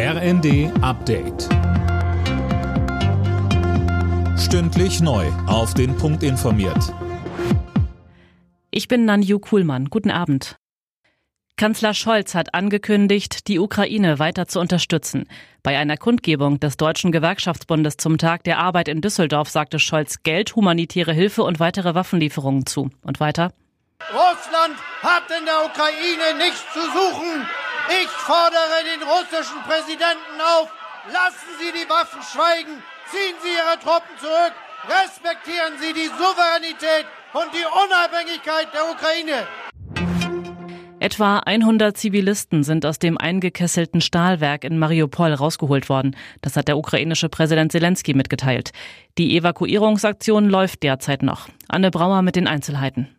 RND Update. Stündlich neu. Auf den Punkt informiert. Ich bin Nanju Kuhlmann. Guten Abend. Kanzler Scholz hat angekündigt, die Ukraine weiter zu unterstützen. Bei einer Kundgebung des Deutschen Gewerkschaftsbundes zum Tag der Arbeit in Düsseldorf sagte Scholz Geld, humanitäre Hilfe und weitere Waffenlieferungen zu. Und weiter? Russland hat in der Ukraine nichts zu suchen. Ich fordere den russischen Präsidenten auf, lassen Sie die Waffen schweigen, ziehen Sie Ihre Truppen zurück, respektieren Sie die Souveränität und die Unabhängigkeit der Ukraine. Etwa 100 Zivilisten sind aus dem eingekesselten Stahlwerk in Mariupol rausgeholt worden. Das hat der ukrainische Präsident Zelensky mitgeteilt. Die Evakuierungsaktion läuft derzeit noch. Anne Brauer mit den Einzelheiten.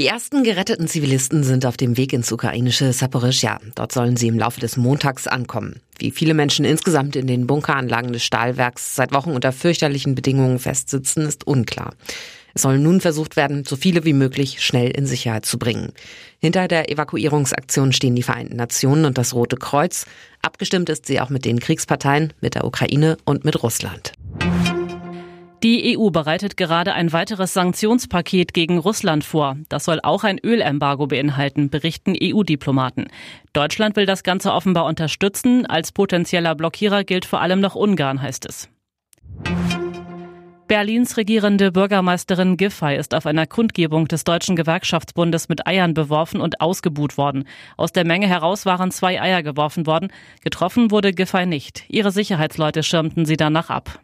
Die ersten geretteten Zivilisten sind auf dem Weg ins ukrainische Saporischja. Dort sollen sie im Laufe des Montags ankommen. Wie viele Menschen insgesamt in den Bunkeranlagen des Stahlwerks seit Wochen unter fürchterlichen Bedingungen festsitzen, ist unklar. Es soll nun versucht werden, so viele wie möglich schnell in Sicherheit zu bringen. Hinter der Evakuierungsaktion stehen die Vereinten Nationen und das Rote Kreuz. Abgestimmt ist sie auch mit den Kriegsparteien, mit der Ukraine und mit Russland. Die EU bereitet gerade ein weiteres Sanktionspaket gegen Russland vor. Das soll auch ein Ölembargo beinhalten, berichten EU-Diplomaten. Deutschland will das Ganze offenbar unterstützen. Als potenzieller Blockierer gilt vor allem noch Ungarn, heißt es. Berlins regierende Bürgermeisterin Giffey ist auf einer Kundgebung des Deutschen Gewerkschaftsbundes mit Eiern beworfen und ausgebuht worden. Aus der Menge heraus waren zwei Eier geworfen worden. Getroffen wurde Giffey nicht. Ihre Sicherheitsleute schirmten sie danach ab.